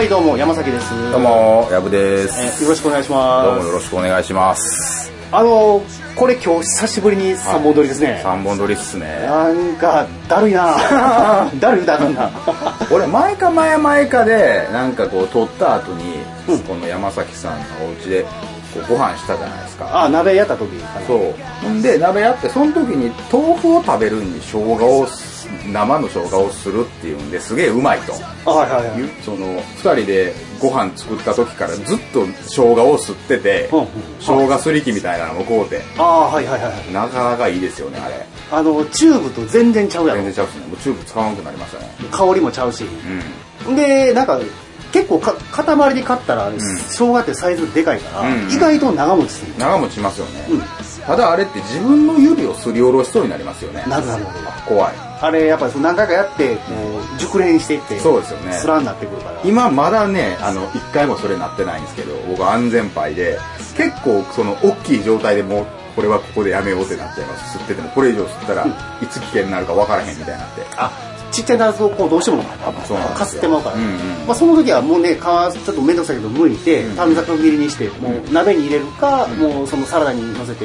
はいどうも山崎ですどうも、やぶです。えーよろしくお願いしどうますもよろしくお願いします。あのこれ今日久しぶりに3本撮りですね、三本撮りっすね。なんかだるいな だるいだるいな 俺、前か前前かで、なんかこう、撮った後に、この山崎さんのお家で、ご飯したじゃないですか。あ鍋やった時そう。で、鍋やって、その時に豆腐を食べるに生姜をす、生の生姜をするっていうんですげえうまいと。あはいはいはいその、二人でご飯作った時からずっと生姜を吸っててうんうん、生姜すり器みたいなのもこうて、ああはいはいはいなかなかいいですよね、あれ。あのチューブと全然ちゃうやろ全然ちゃうっすね。もうチューブ使わなくなりましたね。香りもちゃうしうん。でなんか結構か塊で買ったら、生姜ってサイズでかいから、うん意外と長持ちする長持ちしますよね。うんただあれって自分の指をすりおろしそうになりますよね。なるなる怖い。あれやっぱり何回かやってこう熟練していってそうですよね。スラになってくるから。今まだね、あの、一回もそれなってないんですけど、僕安全牌で、結構その大きい状態でもう、これはここでやめようってなっちゃいます。吸ってても、これ以上吸ったらいつ危険になるか分からへんみたいになって。あちっちゃいナスをこうどうしてもかすってまうから、うんうん。まあ、その時はもうね皮ちょっと面倒くさいけど剥いてうん。短冊切りにしてもう鍋に入れるか、もうそのサラダに乗せて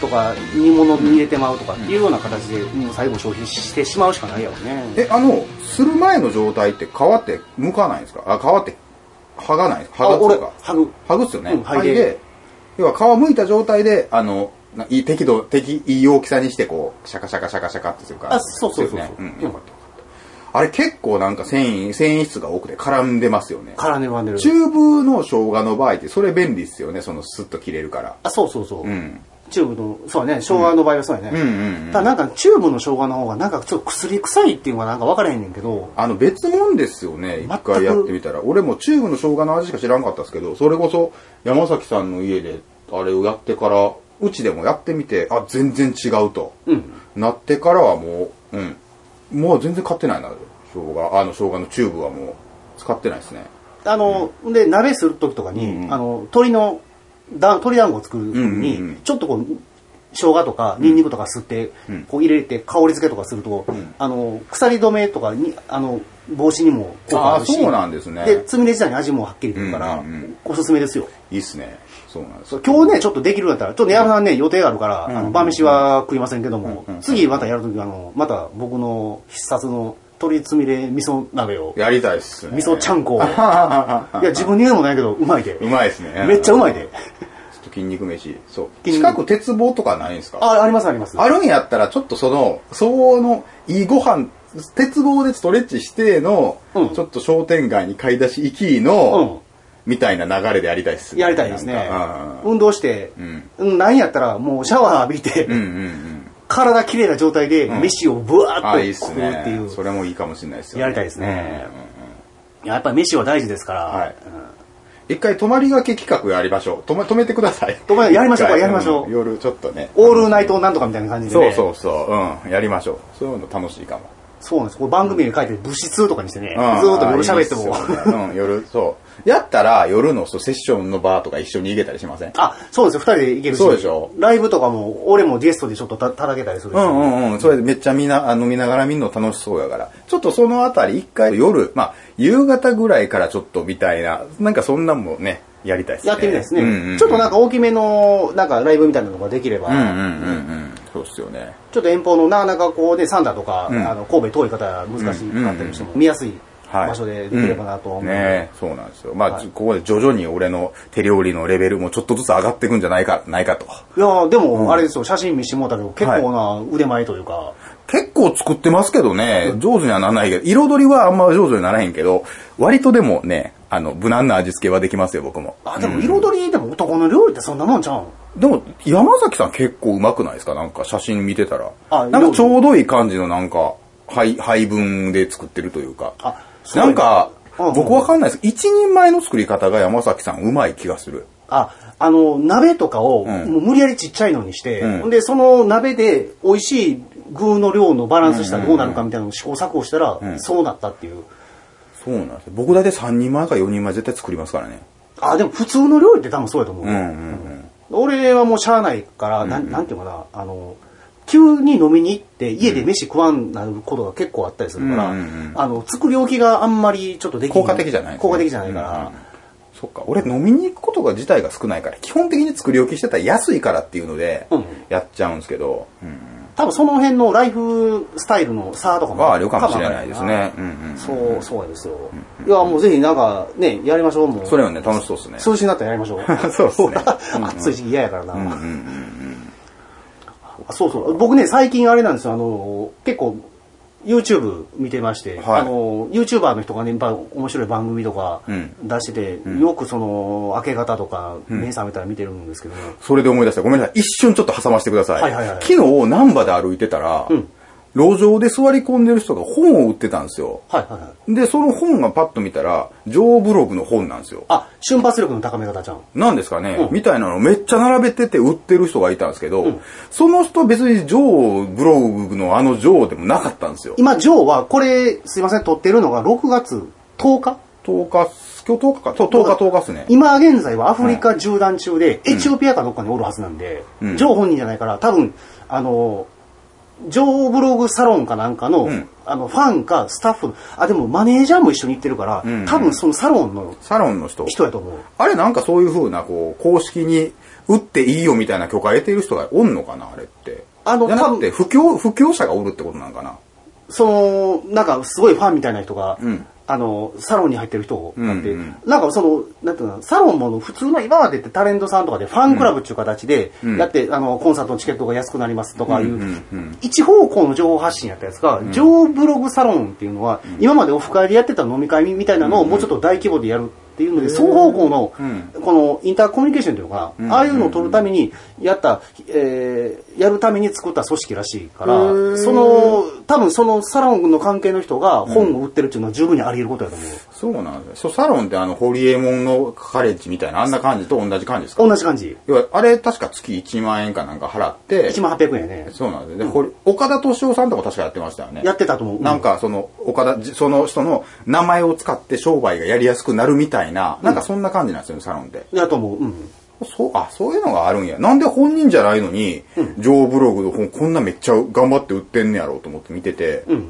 とか煮物に入れてまうとかっていうような形でもう最後消費してしまうしかないやろねえ、あの、する前の状態って皮って剥かないんですか？あ、皮って剥がない剥がすか？ハグ剥ぐっすよね。うん剥いで要は皮剥いた状態で、あの、ないい適度、適、いい大きさにして、こう、シャカシャカシャカシャカってするから。あそうそうそうそうねうん、よかったよかった。あれ結構なんか繊維、繊維質が多くて絡んでますよね。絡んでるチューブの生姜の場合ってそれ便利っすよね。そのスッと切れるから。あそうそうそう、うん。チューブのそうね生姜の場合はそうやね、うんうんうんただなんかチューブの生姜の方がなんかちょっと薬臭いっていうのがなんか分からへんねんけどあの別物ですよね。一回やってみたら。俺もチューブの生姜の味しか知らんかったですけど、それこそ山崎さんの家であれをやってから、うちでもやってみて、あ、全然違うと。うんなってからはもう、うん。もう全然買ってないな、生姜。あの生姜のチューブはもう使ってないですね。あの、で鍋する時とかに、うんうんあの鶏のだ鶏団子を作る時に、うんうんうん。ちょっとこう生姜とかニンニクとか吸って、うん。こう入れて香り付けとかすると、ん。あの鎖止めとかにあの防止にも効果あるしあそうなんですね。でつみれ自体に味もはっきり出るから、うんうんうん。おすすめですよ。いいっすね。そうなんです。今日ねちょっとできるんだったらちょっと矢野さんね予定があるから、あの晩飯は食いませんけども、うんうん次またやる時あのまた僕の必殺の鶏つみれ味噌鍋をやりたいっすね。味噌ちゃんこを いや自分に言うのもないけどうまいでうまいですね。めっちゃうまいで。ちょっと筋肉飯。そう。近く鉄棒とかないんですか？あ、ありますあります。あるんやったら、ちょっとその、相応のいいご飯、鉄棒でストレッチしての、うんちょっと商店街に買い出し行きの、みたいな流れでやりたいっすねやりたいですね。運動して、うん、なんやったらもうシャワー浴びて、うんうんうんうん。体きれいな状態でん飯をブワーっっと食う。っていう。それもいいかもしれないですよね。やりたいですねうんうんややっぱり飯は大事ですから。はい一回泊まりがけ企画やりましょう。泊ま、止めてください。泊まりやりましょうやりましょうん夜ちょっとね。オールナイトなんとかみたいな感じでそうね。そうそう。うん。やりましょう。そういうの楽しいかも。そうなんです。これ番組に書いて物質とかにしてね、ずうんーっと夜喋っても。うん、夜、そう。やったら夜のそうセッションのバーとか一緒に行けたりしません？あ、そうですよ。二人で行けるし。そうでしょライブとかも、俺もゲストでちょっとた叩けたりするし。うんうんうん。それでめっちゃみんな、あの、見ながら見るの楽しそうやから。ちょっとそのあたり一回夜、まあ、夕方ぐらいからちょっとみたいな、なんかそんなんもね、やりたいですね。やってみたいですね、うんうんうんちょっとなんか大きめの、なんかライブみたいなのができれば、うんうんうんうん。そうっすよね。ちょっと遠方のなかなかこうね、サンダーとか、うんあの神戸遠い方は難しかったりしても、見やすい。場所でできればなとは思うので、んねそうなんですよ。まあ、はいここで徐々に俺の手料理のレベルもちょっとずつ上がっていくんじゃないか、ないかと。いやでも、あれですよ、写真見してもらったけど、結構な腕前というか、結構作ってますけどね、上手にはならないけど、彩りはあんま上手にならへんけど、割とでもね、あの、無難な味付けはできますよ、僕も。あ、でも彩りでも男の料理ってそんなもんちゃうん？でも、山崎さん結構うまくないですか？なんか写真見てたら。あなんかちょうどいい感じのなんか、配、配分で作ってるというか。あなんか、うん僕わかんないです。一人前の作り方が山崎さんうまい気がする。あ、あの、鍋とかを、んもう無理やりちっちゃいのにして、うんで、その鍋で美味しい具の量のバランスしたらどうなるかみたいなのを試行錯誤したら、そうなったっていう。そうなんですよ。僕大体3人前か4人前絶対作りますからね。あ、でも普通の料理って多分そうやと思う。うんうんうん。俺はもうしゃあないから、なん、なんていうのかな、あの、急に飲みに行って家で飯食わんなることが結構あったりするから、うんうんうんあの、作り置きがあんまりちょっとでき効果的じゃないね効果的じゃないから、うんそっか。俺飲みに行くことが自体が少ないから、基本的に作り置きしてたら安いからっていうのでうん、やっちゃうんですけど、うん多分その辺のライフスタイルの差とかもはあるかもしれないですね。うんうんそう、そうですよ。いや、もうぜひなんかね、やりましょう、もう。それはね、楽しそうですね。涼しになったらやりましょう。そうっすね 暑い時期嫌やからな。うんうんうんあそうそう。僕ね、最近あれなんですよ、あの、結構、YouTube 見てまして、はい。あの、YouTuber の人がね、面白い番組とかうん。出してて、ん。よくその、明け方とか、目覚めたら見てるんですけど。も、それで思い出した。ごめんなさい。一瞬ちょっと挟ませてください。はいはいはい。昨日、難波で歩いてたら、うん路上で座り込んでる人が本を売ってたんですよ。はいはいはい。で、その本がパッと見たら、ジョーブログの本なんですよ。あ、瞬発力の高め方ちゃん。なんですかね、うんみたいなのめっちゃ並べてて売ってる人がいたんですけど、んその人別にジョーブログのあのジョーでもなかったんですよ。今、ジョーは、これ、すいません、撮ってるのが6月10日？10日、今日10日か、そう10日10日っすね。今現在はアフリカ縦断中で、エチオピアかどっかにおるはずなんで、うんジョー本人じゃないから、多分、あの、ジョーブログサロンかなんかの、うんあの、ファンかスタッフ、あ、でもマネージャーも一緒に行ってるから、うん多分そのサロンのサロンの人。人やと思う。あれなんかそういう風な、こう、公式に売っていいよみたいな許可得ている人がおんのかなあれって。あのじゃなくて、不況、不況者がおるってことなんかなその、なんかすごいファンみたいな人が、うんあの、サロンに入ってる人があって、うんうん。なんかその、なんていうの、サロンも普通の今までってタレントさんとかでファンクラブっていう形でうん。やって、あの、コンサートのチケットが安くなりますとかいう、うんうんうん。一方向の情報発信やったやつが、ジョーブログサロンっていうのは、今までオフ会でやってた飲み会みたいなのをもうちょっと大規模でやるっていうので、双方向の、うん。このインターコミュニケーションっていうのかな、うん。ああいうのを取るためにやった、えーやるために作った組織らしいから、その、多分そのサロンの関係の人が本を売ってるっていうのは十分にあり得ることやと思う。そうなんですよ。サロンってあの、ホリエモンのカレッジみたいな、あんな感じと同じ感じですか？同じ感じ。要はあれ確か月1万円かなんか払って、1万800円やね。そうなんですよ。で、これ岡田敏夫さんとか確かやってましたよね。やってたと思う。なんかその岡田じその人の名前を使って商売がやりやすくなるみたいな、なんかそんな感じなんですよねサロンって。やと思う。うん。そうあそういうのがあるんや。なんで本人じゃないのに、ジョーブログの本こんなめっちゃ頑張って売ってんねやろうと思って見てて、うん。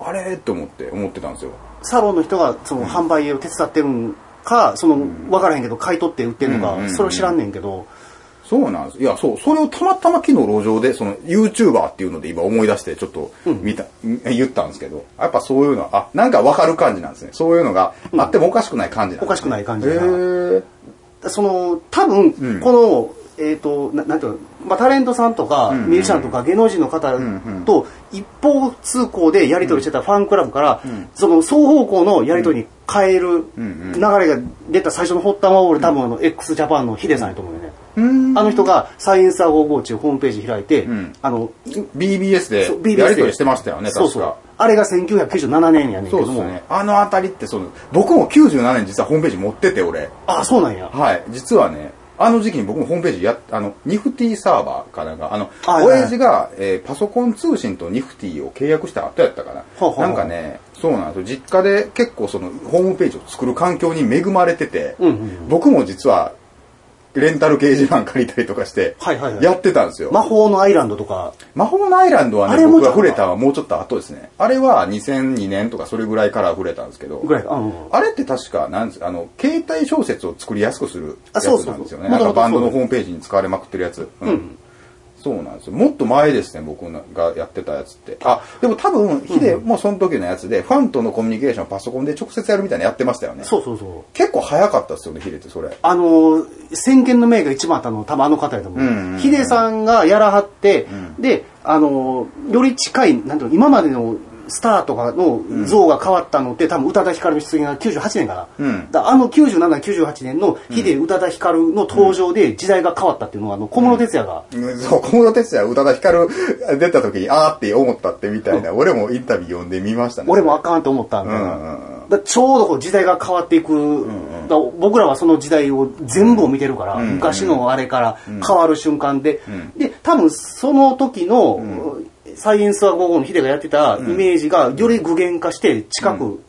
あれ？って思って思ってたんですよ。サロンの人がその販売を手伝ってるんか、その、わからへんけど、買い取って売ってるのか、うんうんうん。それを知らんねんけど、そうなんです。いや、そう、それをたまたま昨日路上で、その YouTuber っていうので今思い出してちょっと見た、言ったんですけど、やっぱそういうのは、あ、なんかわかる感じなんですね。そういうのがあってもおかしくない感じなんです、ね。おかしくない感じな。ー。その、多分、うん。この、えっ、と、ななんていうの、まあ、タレントさんとか、ミュージシャンとか芸能人の方んと一方通行でやり取りしてたファンクラブから、その双方向のやり取りに変えるん流れが出た最初の発端は俺多分あの x ジャパンのヒデさんやと思うよね。うんあの人がサイエンサー55っていうホームページ開いて、んあの、BBS でやり取りしてましたよね、そうそう。あれが1997年やねんけども。そうですね。あのあたりってその、僕も97年実はホームページ持ってて、俺。あ、そうなんや。はい。実はね、あの時期に僕もホームページやっ、あの、ニフティサーバーかなんか、あの、はいはい親父が、えーパソコン通信とニフティを契約した後やったかな。ほうほうほうなんかね、そうなんですよ。実家で結構その、ホームページを作る環境に恵まれてて、うんうん僕も実は、レンタル掲示板借りたりとかして、はいはいはいやってたんですよ。魔法のアイランドとか、魔法のアイランドはね、僕が触れたのはもうちょっと後ですね。あれは2002年とかそれぐらいから触れたんですけど、ぐらいか。うんうん。あれって確か、なんですあの、携帯小説を作りやすくするやつあそうそうそうなんですよね。なんか元々そうバンドのホームページに使われまくってるやつ。うん。うんそうなんですよ。もっと前ですね、僕がやってたやつって。あ、でも多分、ヒデもその時のやつで、ファンとのコミュニケーションをパソコンで直接やるみたいなのやってましたよね。そうそうそう。結構早かったですよね、ヒデってそれ。あのー、先見の明が一番あったの多分あの方やと思う。うんうんうんヒデさんがやらはって、んで、あのー、より近い、なんていうの、今までのスターとかの像が変わったのって、多分宇多田ヒカルの出現が98年かな。うん。だあの97、98年のヒデ、宇多田ヒカルの登場で時代が変わったっていうのは、あの、小室哲也が、うん。そう、小室哲也、宇多田ヒカル出た時に、あーって思ったってみたいな、俺もインタビュー読んでみましたね。俺もあかんと思ったみたいな。うんうんうん。だちょうどこう時代が変わっていく、だ僕らはその時代を全部を見てるから、ん昔のあれから変わる瞬間で、んで多分その時の、サイエンスは午後のヒデがやってたイメージがより具現化して近く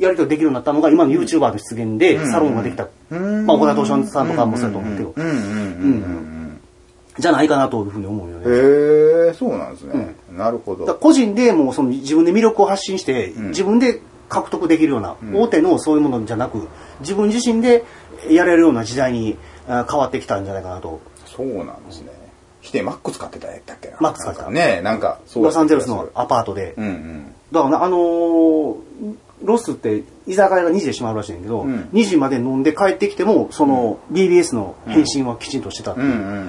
やり取りできるようになったのが今の YouTuber の出現でサロンができた、ん。まあ、岡田斗司夫さんとかもそうやと思うけど、うん。うん。うん。うん。うん。じゃないかなというふうに思うよね。へえ、そうなんですね。なるほど。個人でもうその自分で魅力を発信して、ん。自分で獲得できるような、大手のそういうものじゃなく、自分自身でやれるような時代にあ変わってきたんじゃないかなと。そうなんですね。ヒデマック使ってたやったっけな？マック使ってたねなんか、そうロサンゼルスのアパートで。うんうん。だからな、あのーロスって居酒屋が2時で閉まるらしいんだけど、ん2時まで飲んで帰ってきても、その BBS の返信はきちんとしてたっていう。うんうんうんうん。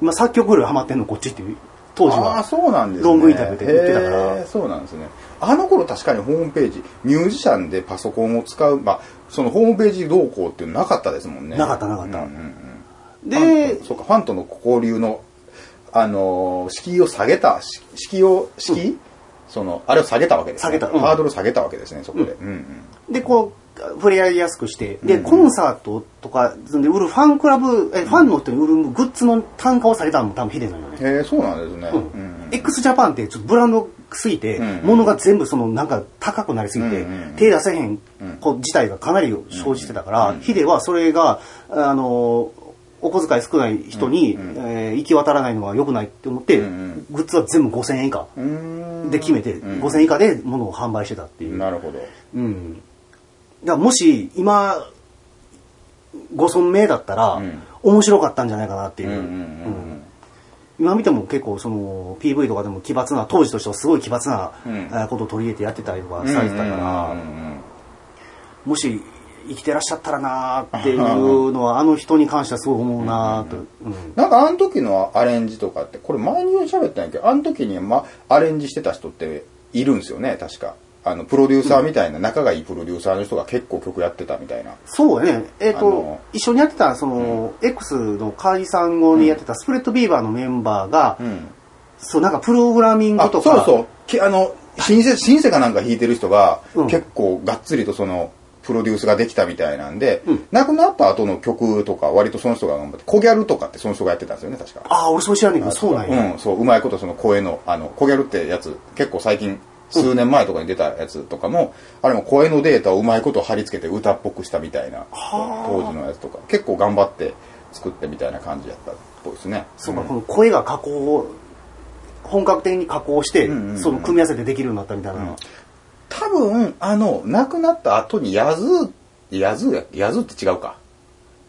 今作曲よりハマってんのこっちっていう。当時ああ、は。そうなんですね。ロングインタビューで言ってたからそうなんですね。あの頃確かにホームページ、ミュージシャンでパソコンを使う、まあ、そのホームページ動向っていうのなかったですもんね。なかったなかったうんうんうんでファンとそうか、ファンとの交流の、あのー敷居を下げた、し敷居を、敷居、その、あれを下げたわけです、ね。下げた。うん。ハードルを下げたわけですね、そこで。うん。うんで、こう、触れ合いやすくして、で、コンサートとかで売るファンクラブ、えファンの人に売るグッズの単価を下げたのも多分ヒデなのよね。へえそうなんですね。ううん。ん x ジャパンってちょっとブランドすぎて、うん物が全部そのなんか高くなりすぎて、うんうんうん。手出せへん子自体がかなり生じてたから、ヒデはそれが、あの、お小遣い少ない人に、えー行き渡らないのは良くないって思って、うんうん。グッズは全部5000円以下で決めて、うん。5000円以下で物を販売してたっていう。なるほど。うん。だからもし今、ご存命だったら、うん。面白かったんじゃないかなっていう。うんうんうんうん。今見ても結構その PV とかでも奇抜な、当時としてはすごい奇抜な、ことを取り入れてやってたりとかされてたから、うんうんうんうん。もし生きてらっしゃったらなーっていうのはあの人に関してはすごい思うなーと。うんなんかあの時のアレンジとかって、これ前に喋ったんやけど、あの時に、ま、アレンジしてた人っているんですよね、確か。あの、プロデューサーみたいな、仲がいいプロデューサーの人が結構曲やってたみたいな。そうやね。えっ、とあの、一緒にやってた、その、X の解散後にやってたスプレッドビーバーのメンバーが、うん。そう、なんかプログラミンあ、グとか、そうそう。きあの、シンセ、シンセかなんか弾いてる人が、うん結構がっつりとその、プロデュースができたみたいなんで、うん亡くなった後の曲とか、割とその人が頑張って、コギャルとかってその人がやってたんですよね、確か。ああ、俺そう知らんねんけど、そうなんや。うん、そう、うまいことその声の、あの、コギャルってやつ、結構最近、数年前とかに出たやつとかも、あれも声のデータをうまいこと貼り付けて歌っぽくしたみたいな、当時のやつとか、結構頑張って作ってみたいな感じやったっぽいですね。そうか、んこの声が加工、本格的に加工して、うんうんうんその組み合わせてできるようになったみたいな。多分、あの、亡くなった後にヤズー、ヤズーや、ヤズーって違うか。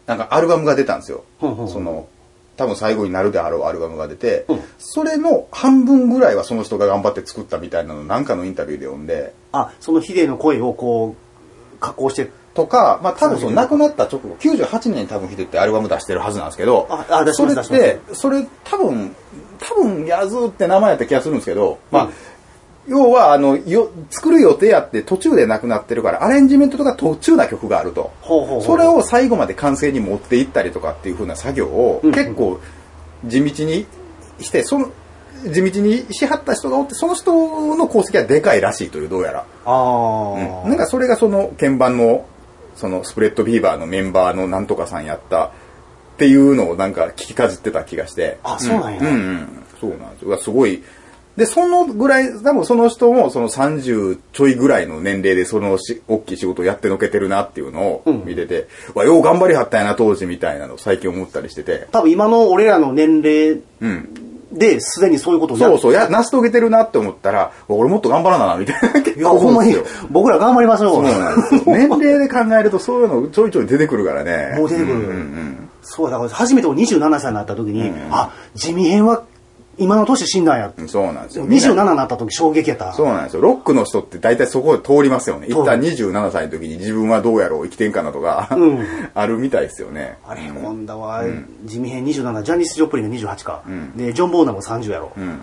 なんかアルバムが出たんですよ。その、多分最後になるであろうアルバムが出て、う。んそれの半分ぐらいはその人が頑張って作ったみたいなのなんかのインタビューで読んで、あ、その hide の声をこう、加工して、とか、まあ多分その亡くなった直後、98年に多分ヒデってアルバム出してるはずなんですけど、ああ出しそれって、それ多分、多分ヤズーって名前やった気がするんですけど、まあ、うん要は、あの、よ、作る予定やって途中で亡くなってるから、アレンジメントとか途中な曲があると。ほうほうほうそれを最後まで完成に持っていったりとかっていう風な作業をうん結構地道にして、その、地道にしはった人がおって、その人の功績はでかいらしいという、どうやら。ああ、うんなんかそれがその鍵盤の、そのスプレッドビーバーのメンバーのなんとかさんやったっていうのをなんか聞きかじってた気がして。あそうなんやうん、うん、そうなんですすごい。で、そのぐらい、多分その人もその30ちょいぐらいの年齢でそのし大きい仕事をやってのけてるなっていうのを見てて、わ、よう頑張りはったんやな当時みたいなのを最近思ったりしてて。多分今の俺らの年齢うん。ですでにそういうことそうそう、や、成し遂げてるなって思ったら、俺もっと頑張らなな、みたいな。いや、ほんまに僕ら頑張りましょう。そうなんですよ。年齢で考えるとそういうのちょいちょい出てくるからね。もう出てくるんうんうんそう、だから初めて俺27歳になった時に、あ、地味編は今の年死んだんや。うんそうなんですよ。27になった時衝撃やった。そうなんですよ。ロックの人って大体そこで通りますよね。一旦27歳の時に自分はどうやろう生きてんかなとか、うん あるみたいですよね。あれ、ホンダは、地味編27、ジャニス・ジョプリンが28か。で、ジョン・ボーナも30やろ。うん。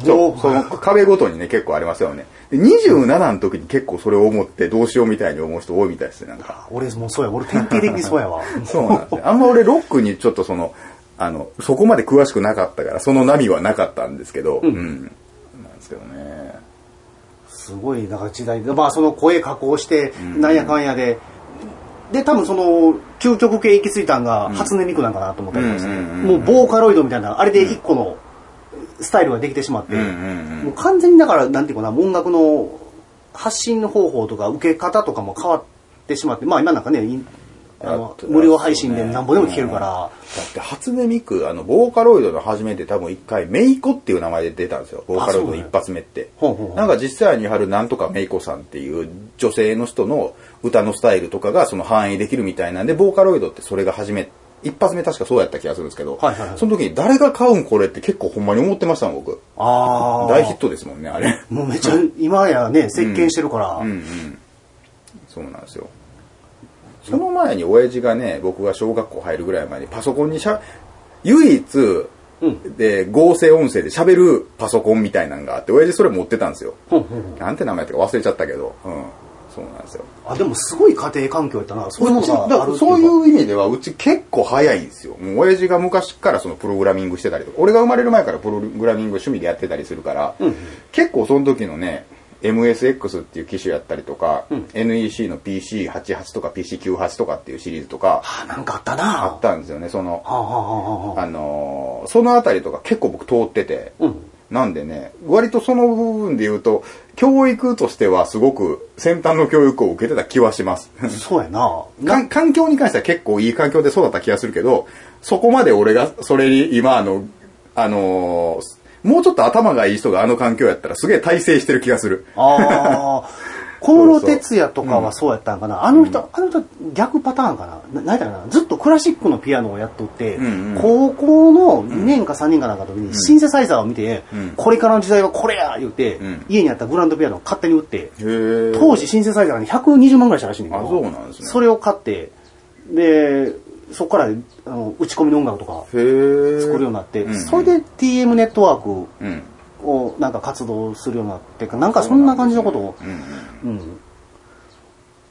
そそう、その壁ごとにね、結構ありますよね。で27の時に結構それを思ってどうしようみたいに思う人多いみたいですね、なんか。俺もうそうや、俺典型的にそうやわ。そうなんですよ。あんま俺ロックにちょっとその、あの、そこまで詳しくなかったから、その波はなかったんですけど、うん。なんですけどね。すごい、だから時代で、まあその声加工して、なんやかんやで、で、多分その、究極系行き着いたんが、初音ミクなんかなと思ったりして、うんうんうんうん。もうボーカロイドみたいな、あれで一個のスタイルができてしまって、うんうんうん。もう完全にだから、なんていうかな、音楽の発信方法とか受け方とかも変わってしまって、まあ今なんかね、あの無料配信でなんぼでも聞けるから。だって初音ミク、あの、ボーカロイドの初めて多分一回、メイコっていう名前で出たんですよ。ボーカロイドの一発目って。なんか実際にあるなんとかメイコさんっていう女性の人の歌のスタイルとかがその反映できるみたいなんで、ボーカロイドってそれが初め、一発目確かそうやった気がするんですけど、はいはいはいその時に誰が買うんこれって結構ほんまに思ってましたもん、僕。ああ。大ヒットですもんね、あれ。もうめっちゃ、今やね、席巻してるから。うんうん。そうなんですよ。その前に親父がね、僕が小学校入るぐらい前にパソコンにしゃ、唯一、うんで、合成音声で喋るパソコンみたいなのがあって、親父それ持ってたんですよ。なんて名前やったか忘れちゃったけど、うん。そうなんですよ。あ、でもすごい家庭環境やったな。そういうそうい。う意味では、うち結構早いんですよ。もう親父が昔からそのプログラミングしてたりとか、俺が生まれる前からプログラミング趣味でやってたりするから、うん結構その時のね、MSX っていう機種やったりとか、うん NEC の PC88 とか PC98 とかっていうシリーズとか、あ、なんかあったな。あったんですよね。その、はあ、はあはあはあ、あのーそのあたりとか結構僕通ってて、うん。なんでね、割とその部分で言うと、教育としてはすごく先端の教育を受けてた気はします。そうやな。かん環境に関しては結構いい環境で育った気がするけど、そこまで俺がそれに今あの、あのーもうちょっと頭がいい人があの環境やったらすげえ体制してる気がする。ああ。小室哲也とかはそうやったんかな？あの人、あの人逆パターンかな？ななんやったかな？ずっとクラシックのピアノをやっとって、うんうん高校の2年か3年かなんかの時にシンセサイザーを見て、うんこれからの時代はこれや言って、うん家にあったグランドピアノを勝手に売って。当時シンセサイザーがね120万ぐらいしたらしいんだけど、あそねそれを買って、で、そこからあの打ち込みの音楽とか。作るようになって、うんうんそれで TM ネットワークうん。をなんか活動するようになってか、なんかそんな感じのことを、うんうん。うん。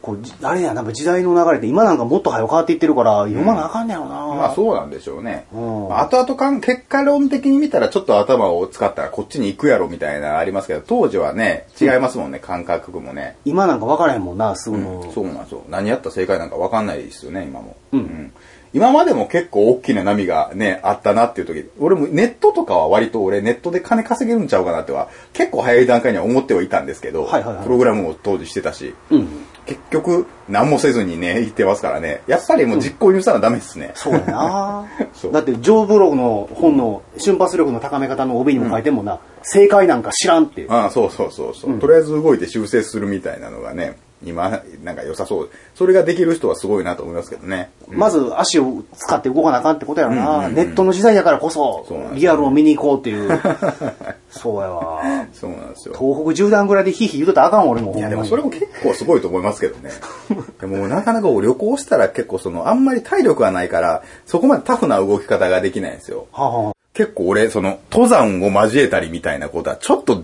こう、じあれや、なんか時代の流れって今なんかもっと早く変わっていってるから、読まなあかんねやろな。まあそうなんでしょうね。うんまあ後々かん、結果論的に見たらちょっと頭を使ったらこっちに行くやろみたいなのありますけど、当時はね、違いますもんね、感覚もね。今なんか分からへんもんな、すぐの。そうなんですよ。何やったら正解なんか分かんないですよね、今も。うん今までも結構大きな波がね、あったなっていう時、俺もネットとかは割と俺ネットで金稼げるんちゃうかなっては、結構早い段階には思ってはいたんですけど、はいはいはい。プログラムも当時してたし、うん。結局何もせずにね、言ってますからね、やっぱりもう実行に移したらダメですね。そうやな。そう。だって、ジョーブログの本の瞬発力の高め方の帯にも書いてんもんな、正解なんか知らんって。ああ、そうそうそうそう、とりあえず動いて修正するみたいなのがね、今、なんか良さそう。それができる人はすごいなと思いますけどね。まず足を使って動かなあかんってことやろな、うんうんうんネットの時代やからこそそリアルを見に行こうっていう そうやわそうなんですよ。東北縦断ぐらいでヒーヒー言うとったらあかん俺もいや、でもそれも結構すごいと思いますけどね。でもなかなか旅行したら結構その、あんまり体力がないから、そこまでタフな動き方ができないんですよ。はあはあ結構俺、その、登山を交えたりみたいなことは、ちょっと、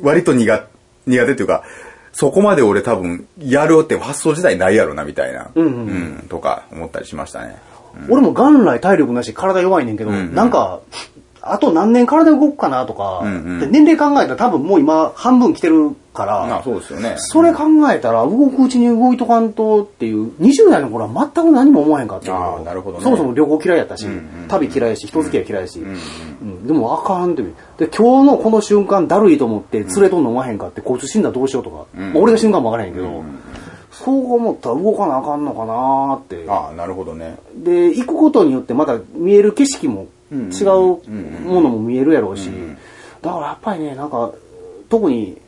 割と苦、苦手っていうか、そこまで俺多分、やるって発想自体ないやろな、みたいな。うんうんうんとか、思ったりしましたね。俺も元来体力なし体弱いねんけど、んうんなんかあと何年体動くかなとか、うんうん。で年齢考えたら多分もう今半分来てるから、まあそうですよね。それ考えたら動くうちに動いとかんとっていう20代の頃は全く何も思わへんかった。けあーなるほどね。そもそも旅行嫌いやったし、んうん旅嫌いやし人付き合い嫌いやし、うんうんうん。でもあかんってで今日のこの瞬間だるいと思って連れとんの飲まへんかって交通診断どうしようとか、うん。まあ俺が死ぬかもわからへんけど、うんそう思ったら動かなあかんのかなーって。ああ、なるほどね。で行くことによってまた見える景色もうん違うものも見えるやろうし、うんだからやっぱりねなんか特に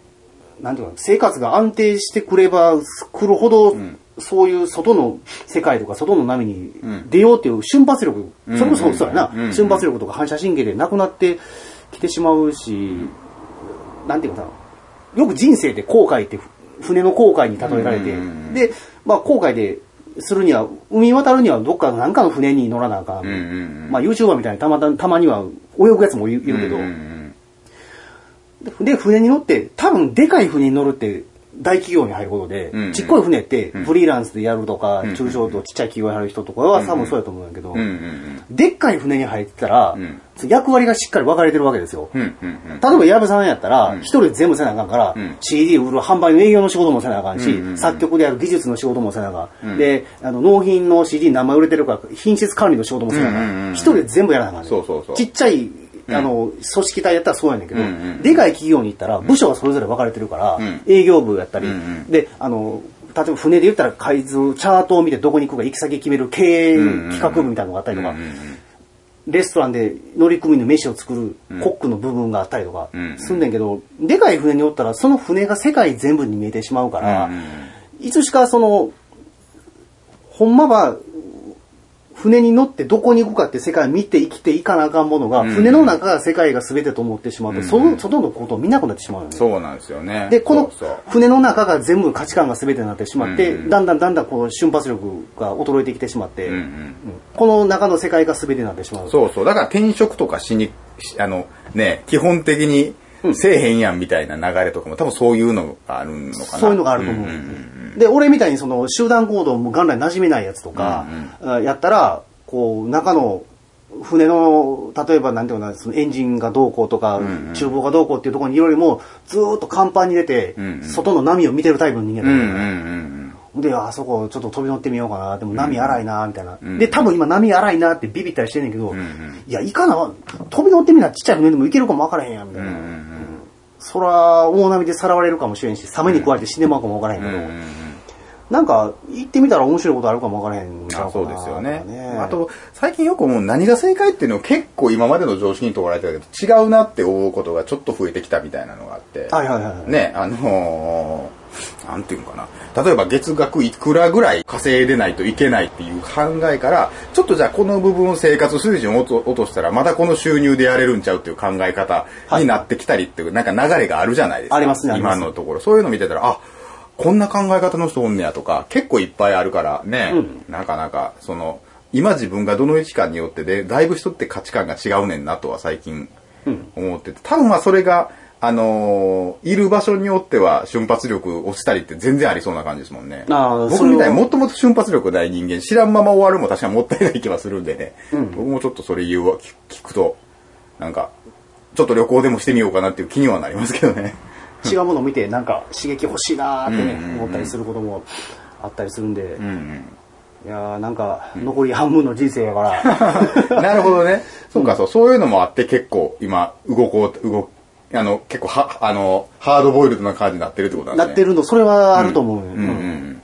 なんていうか生活が安定してくれば来るほど、ん。そういう外の世界とか外の波にうん出ようっていう瞬発力、うん。それこそそうやな、うん。瞬発力とか反射神経でなくなってきてしまうし、なんていうかなよく人生って航海って船の航海に例えられて、うん。で、まあ航海でするには、海渡るにはどっかの何かの船に乗らなあかん。うんうんうん。まあ YouTuber みたいにたまたたまには泳ぐやつもいるけど、うんうん。で、船に乗って、多分でかい船に乗るって大企業に入ることで、うんうん。ちっこい船ってうん。フリーランスでやるとか、うん中小とちっちゃい企業に入る人とかは多分そうやと思うんだけど、でっかい船に入ってたら、うん。役割がしっかり分かれてるわけですよ。例えば矢部さんやったら、うん。一人で全部せなあかんから、うん。CD 売る販売の営業の仕事もせなあかんし、作曲である技術の仕事もせなあかん。うんで、あの、納品の CD 何枚売れてるか、品質管理の仕事もせなあかん。一人で全部やらなあかんねん。そうそうそう。ちっちゃい、あの、組織体やったらそうやねんけど、でかい企業に行ったら、部署がそれぞれ分かれてるから、うん。営業部やったり、で、あの、例えば船で言ったら海図、チャートを見てどこに行くか行き先決める経営企画部みたいなのがあったりとか、レストランで乗組員の飯を作るコックの部分があったりとかうんすんねんけど、でかい船におったらその船が世界全部に見えてしまうから、いつしかその、ほんまは、船に乗ってどこに行くかって世界を見て生きていかなあかんものが、ん船の中が世界が全てと思ってしまうと、うんその外のことを見なくなってしまうよね。そうなんですよね。で、この船の中が全部価値観が全てになってしまって、うんだんだんだんだんこの瞬発力が衰えてきてしまって、うんうんうんこの中の世界が全てになってしまう。そうそう。だから転職とかしに、しあの、ね、基本的にせえへんやんみたいな流れとかも多分そういうのがあるのかな。そういうのがあると思う。で、俺みたいにその集団行動も元来馴染めないやつとか、あやったら、こう、中の船の、例えばなんていうのかな、そのエンジンがどうこうとか、厨房がどうこうっていうところにいるよりも、ずーっと甲板に出て、んうん外の波を見てるタイプの人間だったうんうんうんうん。で、あそこちょっと飛び乗ってみようかな。でも波荒いな、みたいな。んで、多分今波荒いなってビビったりしてんねんけど、んいや、いかな、飛び乗ってみな、ちっちゃい船でも行けるかもわからへんやん、みたいな。そら、大波でさらわれるかもしれんし、サメに食われて死んでまうかもわからへんけど、なんか、行ってみたら面白いことあるかもわからへんあそうですよねあと、最近よくもう何が正解っていうのを結構今までの常識にとられてたけど、違うなって思うことがちょっと増えてきたみたいなのがあって。はいはいはい。ね、あのーなんていうのかな。例えば月額いくらぐらい稼いでないといけないっていう考えから、ちょっとじゃあこの部分を生活水準を落としたら、またこの収入でやれるんちゃうっていう考え方になってきたりっていう、なんか流れがあるじゃないですか。ありますね今のところ。そういうの見てたら、あ、こんな考え方の人おんねやとか、結構いっぱいあるからね、なかなか、その、今自分がどの位置かによってで、だいぶ人って価値観が違うねんなとは最近思ってて、多分まあそれが、あのーいる場所によっては瞬発力落ちたりって全然ありそうな感じですもんね。僕みたいにもっともっと瞬発力ない人間、知らんまま終わるも確かにもったいない気はするんでね。僕もちょっとそれ言うわ聞聞くと、なんか、ちょっと旅行でもしてみようかなっていう気にはなりますけどね。違うものを見て、なんか刺激欲しいなーってね、うんうんうん思ったりすることもあったりするんで、うんうんいやーなんか、残り半分の人生やから、なるほどね。そうか、そう、そういうのもあって結構今、動こう、動あの、結構は、あの、ハードボイルドな感じになってるってことなんですね。なってるの、それはあると思うよ。うんうんうん。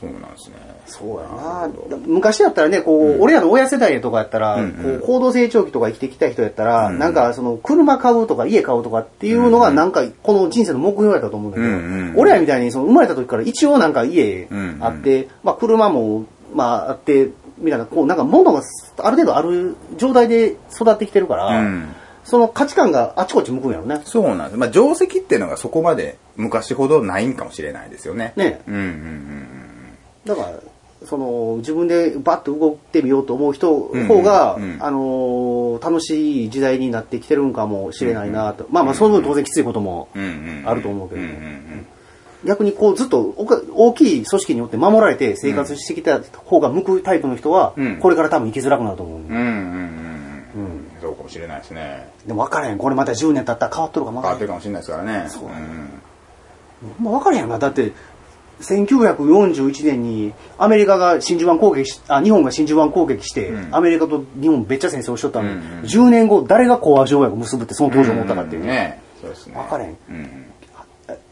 そうなんですね。そうやな。昔だったらね、こう、俺らの親世代とかやったら、うんうん。こう、高度成長期とか生きてきた人やったら、なんか、その、車買うとか家買うとかっていうのが、なんか、この人生の目標やったと思うんだけど、うんうん俺らみたいに、その、生まれた時から一応なんか家うんうん。あって、まあ、車も、まあ、あって、みたいな、こう、なんか物がある程度ある状態で育ってきてるから、うん。その価値観があちこち向くんやろね。そうなんです。まあ、定石っていうのがそこまで昔ほどないんかもしれないですよね。ね。うんうんうん。だから、その、自分でバッと動ってみようと思う人方が、あのー楽しい時代になってきてるんかもしれないなと。まあまあ、その分当然きついこともあると思うけど逆にこうずっと大きい組織によって守られて生活してきた方が向くタイプの人は、うんこれから多分生きづらくなると思う。うんうんうんうんうんそうかもしれないですね。でも分からへん。これまた10年経ったら変わっとるかも。変わってるかもしれないですからね。そううんもう分からへんな。だって、1941年にアメリカが真珠湾攻撃し、あ、日本が真珠湾攻撃して、うんアメリカと日本べっちゃ戦争をしとったのに、うんうん10年後誰が講和条約を結ぶってその当時思ったかっていうね。ね。そうですね。分からへん。うん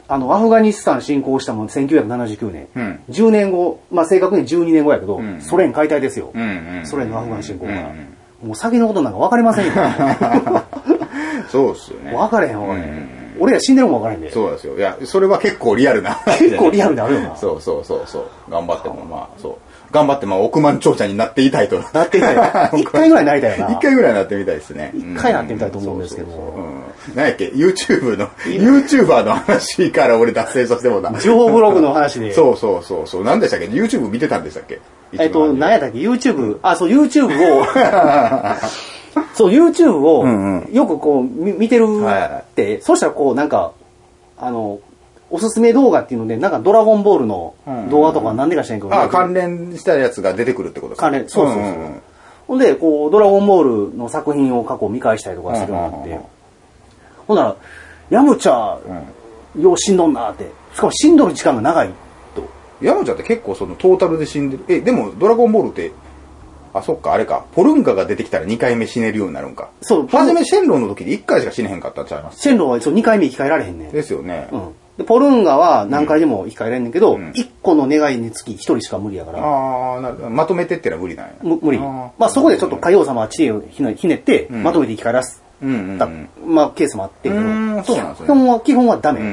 あの、アフガニスタン侵攻したもん1979年。うん10年後、まあ正確に12年後やけど、んソ連解体ですよ。うんうんうんソ連のアフガン侵攻が。うんうんもう先のことなんか分かりませんよ。そうっすよね。分かれへん分かれへん。うん俺ら死んでるもん分からへんで。そうですよ。いや、それは結構リアルな。結構リアルであるよなそうそうそうそう。頑張っても、まあ、そう。頑張って、まあ、億万長者になっていたいと。なっていたい。一回ぐらいになりたいよな。一回ぐらいなってみたいですね。一回なってみたいと思うんですけど。何やっけ ?YouTube の、YouTuber の話から俺脱線させてもらった。情報ブログの話で。そうそうそうそう。何でしたっけ ?YouTube 見てたんでしたっけ？えっと、何やったっけ ?YouTube、あ、そう、YouTube を、そう、YouTube をんう、よくこう、み見てるって、そしたらこう、なんか、あの、おすすめ動画っていうので、なんかドラゴンボールの動画とか何でか知らんけど、あ、関連したやつが出てくるってことですか？関連、そうそうそう。んんんほんで、こう、ドラゴンボールの作品を過去見返したりとかするようになってうんうんうん、ほんなら、ヤムチャ、よう死んどんなって。しかも死んどる時間が長いと。山ちゃんって結構そのトータルで死んでる。え、でもドラゴンボールって、あ、そっか、あれか。ポルンカが出てきたら2回目死ねるようになるんか。そう初めシェンロンの時で1回しか死ねへんかったんちゃいます？シェンロンはそう2回目生き返られへんねん。ですよね。うん。でポルンガは何回でも生き返れんねんけど、うん1個の願いにつき1人しか無理やから、ああ、なるまとめてってのは無理なんや。む無理。あーまあそこでちょっと海王様は知恵をひねひねって、んまとめて生き返らす、うんうんたうん。まあケースもあってんけど、うーんそうなんですね基本は、基本はダメ。うんうん。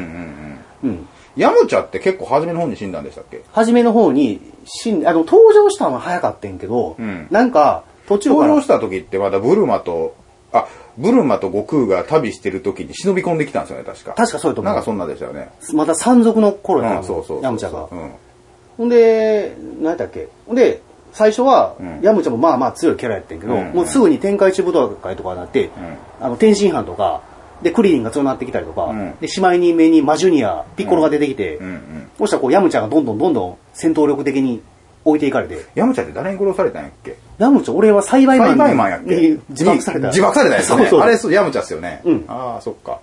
うんうん。ヤムチャって結構初めの方に死んだんでしたっけ？初めの方に死んあの、登場したのは早かったんけど、うんなんか、途中登場、した時ってまだブルマと、あ、ブルマと悟空が旅してる時に忍び込んできたんですよね、確か。確かそうやと思うなんかそんなでしたよね。また山賊の頃やう、なんそうそう。ヤムチャが。うん。ほんで、何やったっけ？ほんで、最初は、うんヤムチャもまあまあ強いキャラやってんけど、うんもうすぐに天下一武道会とかになって、あの、天津飯とか、で、クリリンが強くなってきたりとか、うんで、しまいに目にマジュニア、ピッコロが出てきて、うんうん。そしたらこう、ヤムチャがどんどんどんどん戦闘力的に置いていかれて、ヤムチャって誰に殺されたんやっけ？ヤムチャ、俺は栽培マン栽培マンやっけ？に自爆された。自爆されたやつね。そうそうあれ、そうヤムチャっすよね。うんああ、そっか。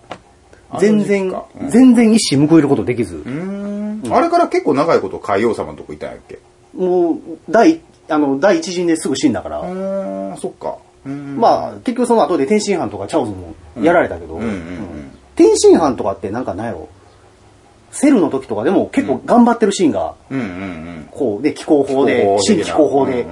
全然、あの時期か全然一矢報いることできず、うんうーん。あれから結構長いこと海王様のとこいたんやっけ？もう、第、あの、第一陣ですぐ死んだから、うーん、そっか。うん。まあ、結局その後で天津飯とかチャオズもやられたけど、天津飯とかってなんかなんやろ？セルの時とかでも結構頑張ってるシーンが。こう、で、気候法で、新気候法で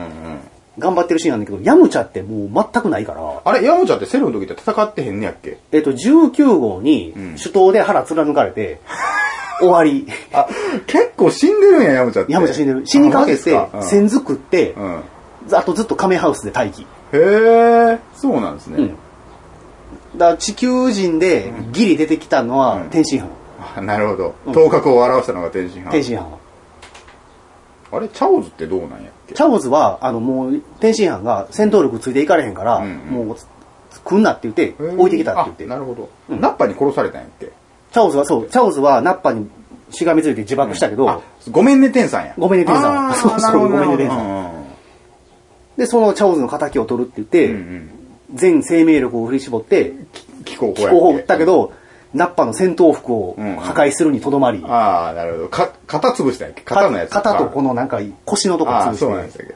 頑張ってるシーンなんだけど、ヤムチャってもう全くないから、あれ、ヤムチャってセルの時って戦ってへんねやっけ？えっと、19号にん。首都で腹貫かれて、終わり。あ、結構死んでるんや、ヤムチャって。ヤムチャ死んでる。死にかけてあ、マジってあとずっとカメハウスで待機。へえ、そうなんですね。うん。だから地球人でギリ出てきたのは天津飯。あなるほど。頭角を表したのが天津飯。天津飯。あれ、チャオズってどうなんやっけ？チャオズは、あの、もう、天津飯が戦闘力ついていかれへんから、うんうんもう、来んなって言って、置いてきたって言って。あなるほど。うんナッパに殺されたんやっけ？チャオズは、そう、チャオズはナッパにしがみついて自爆したけど、あ、ごめんね、天さんや。ごめんね天さんあー そうそうなるほどごめんね天さんで、そのチャオズの仇を取るって言って、うんうん全生命力を振り絞って、気候法を打ったけど、ナッパの戦闘服をうんうん破壊するにとどまり、ああ、なるほど。か、肩潰したんやっけ？肩のやつ。肩とこのなんか腰のとこ潰して、そうなんですよ。へ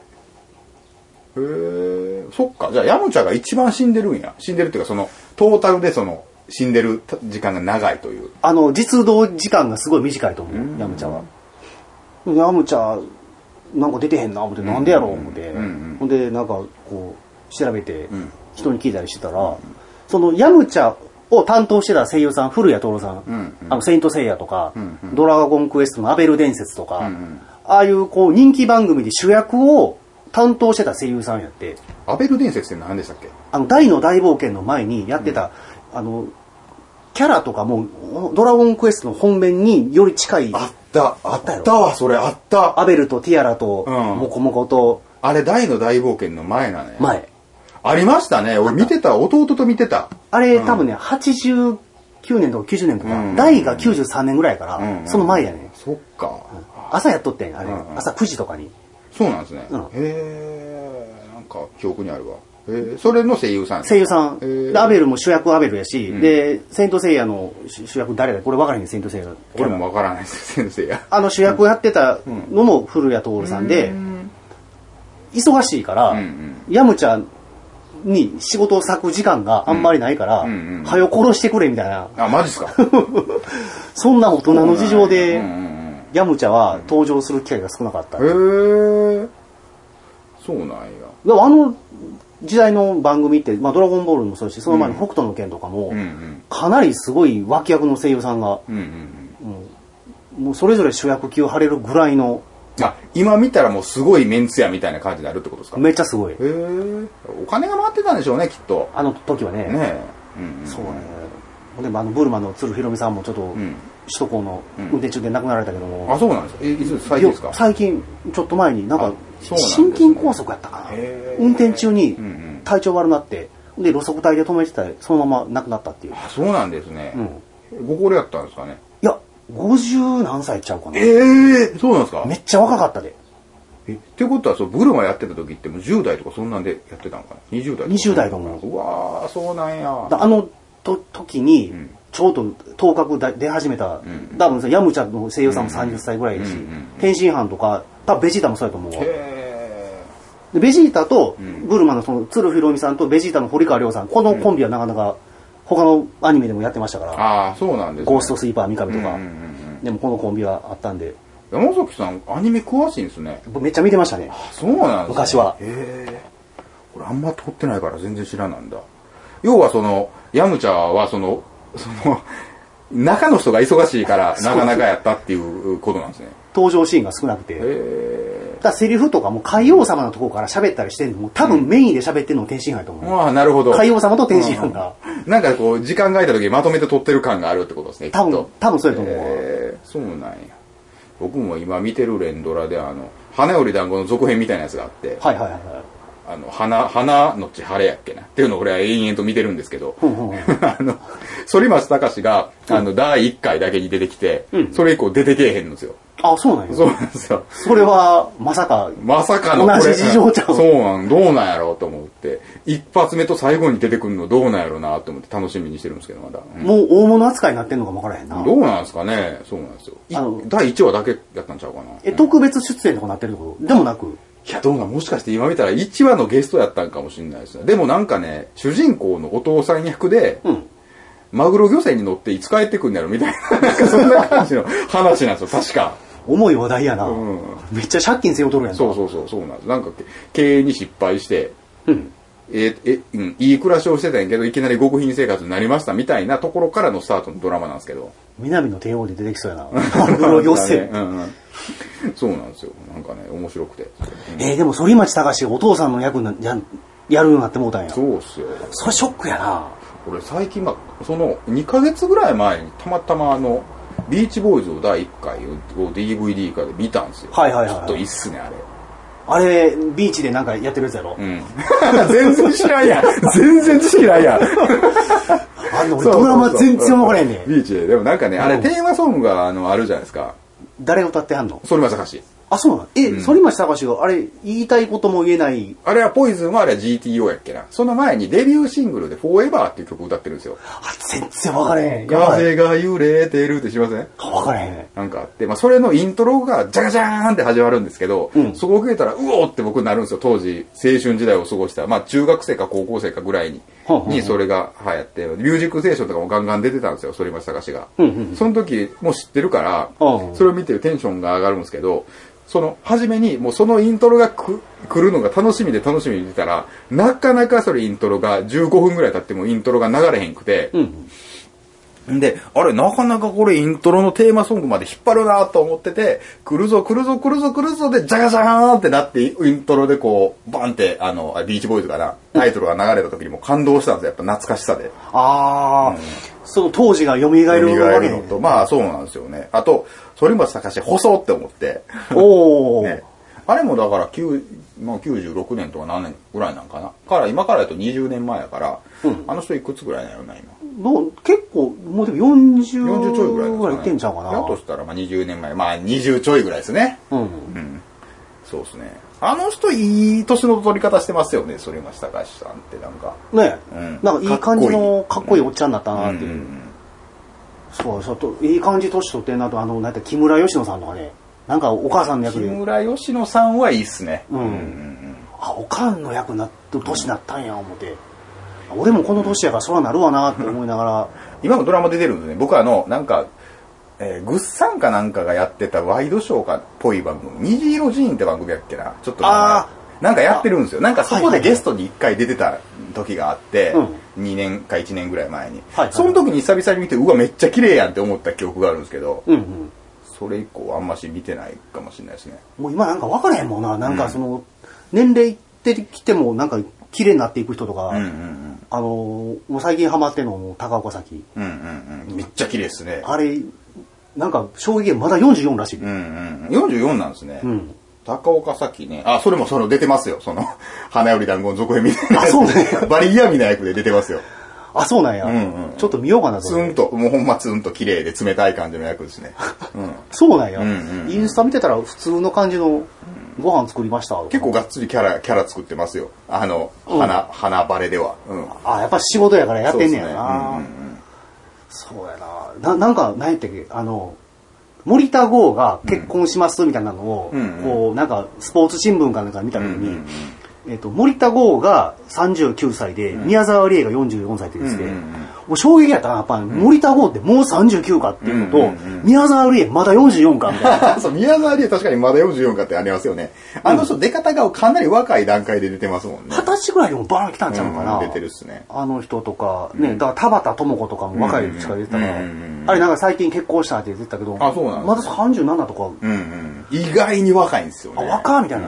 え、そっか。じゃあ、ヤムチャが一番死んでるんや。死んでるっていうか、その、トータルでその、死んでる時間が長いという。あの、実動時間がすごい短いと思う、ヤムチャは。ヤムチャ、なんか出てへんな、思って、なんでやろう、思って。ほんで、なんか、こう、調べてん、人に聞いたりしてたら、その、ヤムチャを担当してた声優さん、古谷徹さん、あの、セイントセイヤとか、ドラゴンクエストのアベル伝説とか、ああいう、こう、人気番組で主役を担当してた声優さんやって、アベル伝説って何でしたっけ？あの、大の大冒険の前にやってた、あの、キャラとかも、ドラゴンクエストの本編により近い、あった、あったやろ？ったわ、それ、あった。アベルとティアラと、うんモコモコと、あれ、大の大冒険の前なのよ。前。ありましたね。俺見てた、弟と見てた。あれ、多分ね、89年とか90年とか、うん大が93年ぐらいやから、うんその前やね。そっか。朝やっとってん、あれ、うんうん朝9時とかに。そうなんですね。うんへえ、なんか記憶にあるわ。へえ、それの声優さん。声優さん。へーでアベルも主役アベルやし、んで、セイントセイヤの主主役誰だ？これ分からへんねセイントセイヤの。俺もわからないです、先生や。あの主役をやってたのも古谷徹さんで、忙しいから、うんうんヤムチャに仕事を割く時間があんまりないから、うんうんうん早よ殺してくれみたいな、あ、マジっすか？そんな大人の事情で、うんうんヤムチャは登場する機会が少なかった。へえ。そうなんや。もあの時代の番組って、まあ、ドラゴンボールもそうだし、その前の北斗の拳とかも。かなりすごい脇役の声優さんが。もうそれぞれ主役級張れるぐらいの、あ、今見たらもうすごいメンツやみたいな感じになるってことですか？めっちゃすごい。へえ。お金が回ってたんでしょうね、きっと。あの時はね。ねえ。うんうんそうね。でもあのブルマの鶴ひろみさんもちょっと、ん首都高の運転中で亡くなられたけども、あ、そうなんですか？え、いつ最近ですか？最近、ちょっと前になんか心筋梗塞やったかな運転中にうんうん体調悪なって、で、路側帯で止めてたら、そのまま亡くなったっていう。あ、そうなんですね。うん。ご高齢やったんですかね？いや、50何歳ちゃうかな。ええそうなんですか？めっちゃ若かったで。えってことはそうブルマやってた時ってもう10代とかそんなんでやってたのかな？20代とか20代と思ううわーそうなんやだあのと時にん、ちょうど頭角だ出始めた、ん。多分さヤムチャの声優さんも30歳ぐらいだし、天津飯とか、多分ベジータもそうやと思うわ。へで、ベジータと、ん。ブルマのその、鶴ひろみさんとベジータの堀川亮さん、このコンビはなかなか、他のアニメでもやってましたから、ああそうなんですね。ゴーストスイーパー三上とか、でもこのコンビはあったんで、山崎さん、アニメ詳しいんですね。僕めっちゃ見てましたね。そうなんですね。昔は。へえ。俺あんま通ってないから全然知らないんだ。要はその、ヤムチャはその、その、中の人が忙しいからなかなかやったっていうことなんですね。登場シーンが少なくて。へだセリフとかも海王様のところから喋ったりしてんのも多分メインで喋ってんの天津飯やと思う。ああ、なるほど。海王様と天津飯が。なんかこう、時間が空いた時にまとめて撮ってる感があるってことですね。多分多分そうやと思うわ。へーそうなんや。僕も今見てる連ドラで、あの、花より団子の続編みたいなやつがあって、はいはいはいはい。あの、花、花のち晴れやっけな。っていうのを俺は延々と見てるんですけど、んうんうん あの、反町隆史が、あの、第1回だけに出てきて、それ以降出てけえへんのですよ。あ、そうなんや。そうなんですよ。それは、まさか、まさかのこれ同じ事情ちゃうそうなん、どうなんやろうと思って、一発目と最後に出てくるのどうなんやろうなと思って楽しみにしてるんですけど、まだ。うんもう大物扱いになってんのかもわからへんな。どうなんですかねそうなんですよ。いあの第1話だけやったんちゃうかな。え、特別出演とかなってるってこと？でもなく。いや、どうなんもしかして今見たら1話のゲストやったんかもしれないですね。でもなんかね、主人公のお父さん役で、うん。マグロ漁船に乗っていつ帰ってくんやろみたいな、なんかそんな感じの話なんですよ、確か。重い話題やな。んめっちゃ借金背負うとるやんか。そうそうそう、そうなんです。なんか経営に失敗して、うん。ええうん、いい暮らしをしてたんやけど、いきなり極貧生活になりましたみたいなところからのスタートのドラマなんですけど。南の帝王で出てきそうやな。マグロ漁船。うんうん。そうなんですよ。なんかね、面白くて。うんえー、でも反町隆史がお父さんの役なややるようになってもうたんや。そそうっすよ。れショックやな。俺最近、まあ、その2ヶ月ぐらい前にたまたまあの、ビーチボーイズを第1回を DVD 化で見たんですよ。はいはいはいちょっといいっすね、あれ。あれ、ビーチでなんかやってるやつやろ？うん。全然知らんやん。全然知識ないやん。あの、俺ドラマ全然分からへんねん。ビーチで。でもなんかね、あれうんテーマソングがあの、あるじゃないですか。誰が歌ってはんの？反町隆史。あ、そうなの？え、反町隆史があれ、言いたいことも言えない。あれはポイズンはあれは GTO やっけな。その前にデビューシングルで Forever っていう曲を歌ってるんですよ。あ、全然分からへん。風が揺れてるって知りません？分からへん。なんかあって、まあ、それのイントロが、ジャガジャーンって始まるんですけど、うん。そこを聞いたら、うおーって僕になるんですよ、当時、青春時代を過ごした、まあ、中学生か高校生かぐらいに、ほうほうほう。にそれが流行って、ミュージックステーションとかもガンガン出てたんですよ、反町隆史が。うんうん。その時、もう知ってるから、うん。それを見てるテンションが上がるんですけど、その、初めに、もうそのイントロがく来るのが楽しみで楽しみに見てたら、なかなかそれイントロが15分ぐらい経ってもイントロが流れへんくて、うん。で、あれ、なかなかこれイントロのテーマソングまで引っ張るなと思ってて、来るぞ来るぞ来るぞ来るぞで、ジャガジャーンってなって、イントロでこう、バンって、あの、あビーチボーイズかな、タイトルが流れた時にもう感動したんですよ、やっぱ懐かしさで。あー、その当時が蘇る蘇わけるのと、まあそうなんですよね。あと、反町隆史細って思って、おー。ね。あれもだから、9まあ、96年とか何年ぐらいなんかな。から、今からやと20年前やから、うんあの人いくつぐらいなのな、今。どう結構、もうでも40 40ちょいぐらいなんですかねぐらいいってんちゃうかな。だとしたら、まあ20年前。まあ20ちょいぐらいですね。うん。うん。そうですね。あの人、いい年の取り方してますよね、反町隆史さんって、なんか。ねうんなんかいい感じのかっこいいおっちゃんになったなっていう。うんそうそうと、いい感じ年取ってんなと、あの、なんて木村佳乃さんとかね、なんかお母さんの役木で、村佳乃さんはいいっすね。うん。あ、おかんの役にな年なったんや、思って。俺もこの年やからそらなるわなって思いながら、今もドラマ出てるんでね、僕あの、なんか、えー、グッサンかなんかがやってたワイドショーかっぽい番組、虹色寺院って番組やっけな、ちょっとあなんかやってるんですよ。なんかそこでゲストに一回出てた時があって、う2年か1年ぐらい前に。はいはいその時に久々に見て、うわ、めっちゃ綺麗やんって思った記憶があるんですけど、うんうん。それ以降あんまし見てないかもしれないですね。もう今なんか分からへんもんな。なんかその、年齢いってきてもなんか綺麗になっていく人とか、うんうんうん。あのー、もう最近ハマってんのも高岡崎。うんうんうん。めっちゃ綺麗ですね。あれ、なんか衝撃まだ44らしい。うんうん。44なんですね。うん高岡崎ね。あ、それもその出てますよ。その、花より団子の続編みたいな。あそうねバリ嫌味な役で出てますよ。あ、そうなんや。うんうんちょっと見ようかなと。ツンと、もうほんまツンと綺麗で冷たい感じの役ですね。うん。そうなんや、うんうんうんインスタ見てたら普通の感じのご飯作りました？結構がっつりキャラ、キャラ作ってますよ。あの、花、花バレでは。うん。あ、やっぱ仕事やからやってんねやそうっすねな。そうやな。な、なんか、何やったっけ？あの、森田剛が結婚しますみたいなのを、こう、なんか、スポーツ新聞かなんか見た時に、えっと、森田剛が39歳で、宮沢りえが44歳って言ってて、うんうんうんもう衝撃やったな、やっぱ、森田剛ってもう39かっていうのと、うんうんうん宮沢りえまだ44かみたいな。そう、宮沢りえ確かにまだ44かってありますよね。あの人出方がかなり若い段階で出てますもんね。二十歳ぐらいでもバーン来たんちゃうかな。うん出てるっすね。あの人とか、ね、だから田畑智子とかも若いうちから出てたから、うんうんうんあれなんか最近結婚したって言ってたけど、あそうなんですまだ37とか、うんうん。意外に若いんですよね。あ、若みたいな。